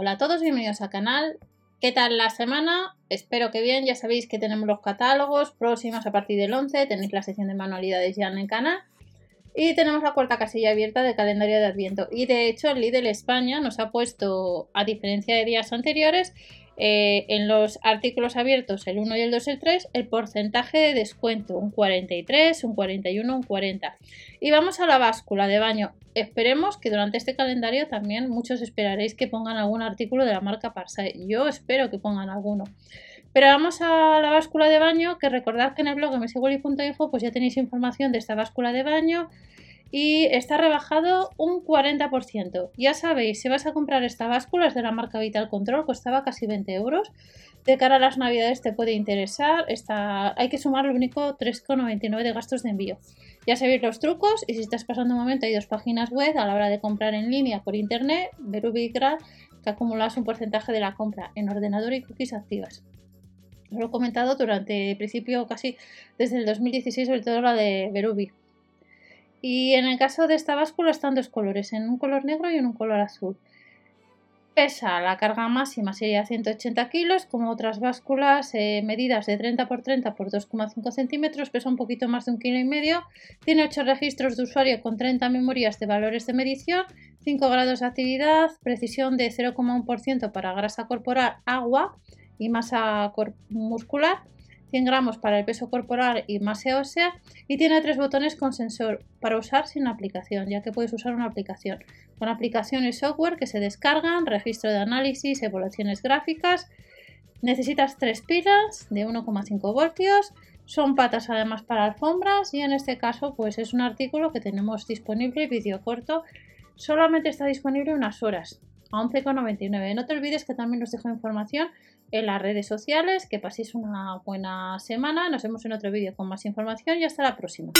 Hola a todos, bienvenidos al canal. ¿Qué tal la semana? Espero que bien, ya sabéis que tenemos los catálogos próximos a partir del 11, tenéis la sección de manualidades ya en el canal. Y tenemos la cuarta casilla abierta del calendario de Adviento. Y de hecho el Lidl España nos ha puesto, a diferencia de días anteriores, eh, en los artículos abiertos, el 1 y el 2 y el 3, el porcentaje de descuento, un 43, un 41, un 40. Y vamos a la báscula de baño. Esperemos que durante este calendario también muchos esperaréis que pongan algún artículo de la marca Parsai. Yo espero que pongan alguno. Pero vamos a la báscula de baño, que recordad que en el blog mswally.info pues ya tenéis información de esta báscula de baño, y está rebajado un 40%. Ya sabéis, si vas a comprar esta báscula, es de la marca Vital Control, costaba casi 20 euros. De cara a las navidades te puede interesar, hay que sumar lo único 3,99 de gastos de envío. Ya sabéis los trucos y si estás pasando un momento hay dos páginas web a la hora de comprar en línea por internet, Verubi que acumulas un porcentaje de la compra en ordenador y cookies activas. Lo he comentado durante el principio casi desde el 2016, sobre todo la de Verubi. Y en el caso de esta báscula están dos colores, en un color negro y en un color azul. Pesa la carga máxima sería 180 kilos, como otras básculas eh, medidas de 30 x 30 x 2,5 centímetros, pesa un poquito más de un kilo y medio. Tiene 8 registros de usuario con 30 memorias de valores de medición, 5 grados de actividad, precisión de 0,1% para grasa corporal, agua y masa muscular 100 gramos para el peso corporal y masa ósea y tiene tres botones con sensor para usar sin aplicación, ya que puedes usar una aplicación. Con aplicación y software que se descargan, registro de análisis, evaluaciones gráficas. Necesitas tres pilas de 1,5 voltios. Son patas además para alfombras y en este caso pues es un artículo que tenemos disponible, vídeo corto. Solamente está disponible unas horas, 11,99. No te olvides que también os dejo información en las redes sociales. Que paséis una buena semana. Nos vemos en otro vídeo con más información y hasta la próxima.